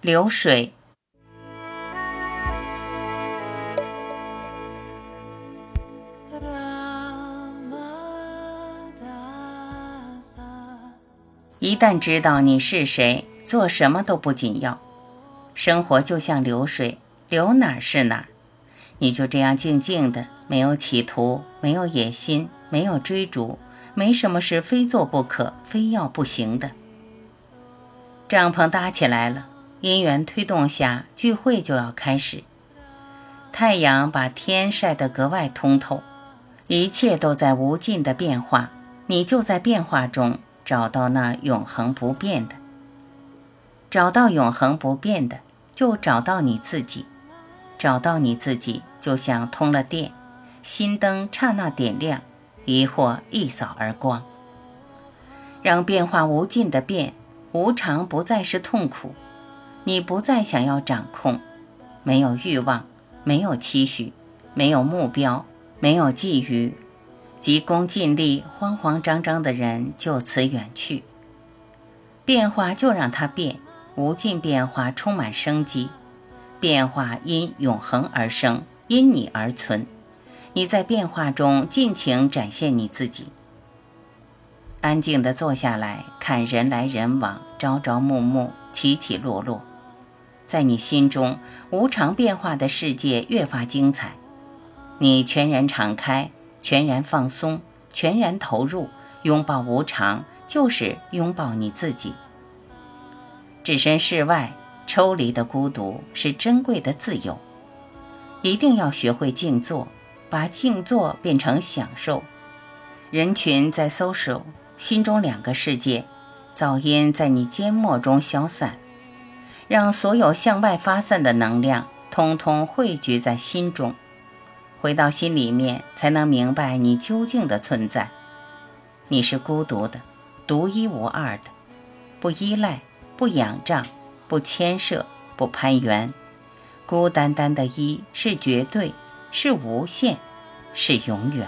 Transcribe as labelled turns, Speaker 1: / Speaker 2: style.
Speaker 1: 流水。一旦知道你是谁，做什么都不紧要。生活就像流水，流哪儿是哪儿。你就这样静静的，没有企图，没有野心，没有追逐，没什么是非做不可、非要不行的。帐篷搭起来了，因缘推动下，聚会就要开始。太阳把天晒得格外通透，一切都在无尽的变化，你就在变化中。找到那永恒不变的，找到永恒不变的，就找到你自己。找到你自己，就像通了电，心灯刹那点亮，疑惑一扫而光。让变化无尽的变，无常不再是痛苦，你不再想要掌控，没有欲望，没有期许，没有目标，没有觊觎。急功近利、慌慌张张的人就此远去。变化就让它变，无尽变化充满生机。变化因永恒而生，因你而存。你在变化中尽情展现你自己。安静地坐下来看人来人往、朝朝暮暮、起起落落，在你心中，无常变化的世界越发精彩。你全然敞开。全然放松，全然投入，拥抱无常，就是拥抱你自己。置身事外，抽离的孤独是珍贵的自由。一定要学会静坐，把静坐变成享受。人群在 social，心中两个世界，噪音在你缄默中消散，让所有向外发散的能量，通通汇聚在心中。回到心里面，才能明白你究竟的存在。你是孤独的，独一无二的，不依赖，不仰仗，不牵涉，不攀援。孤单单的一是绝对，是无限，是永远。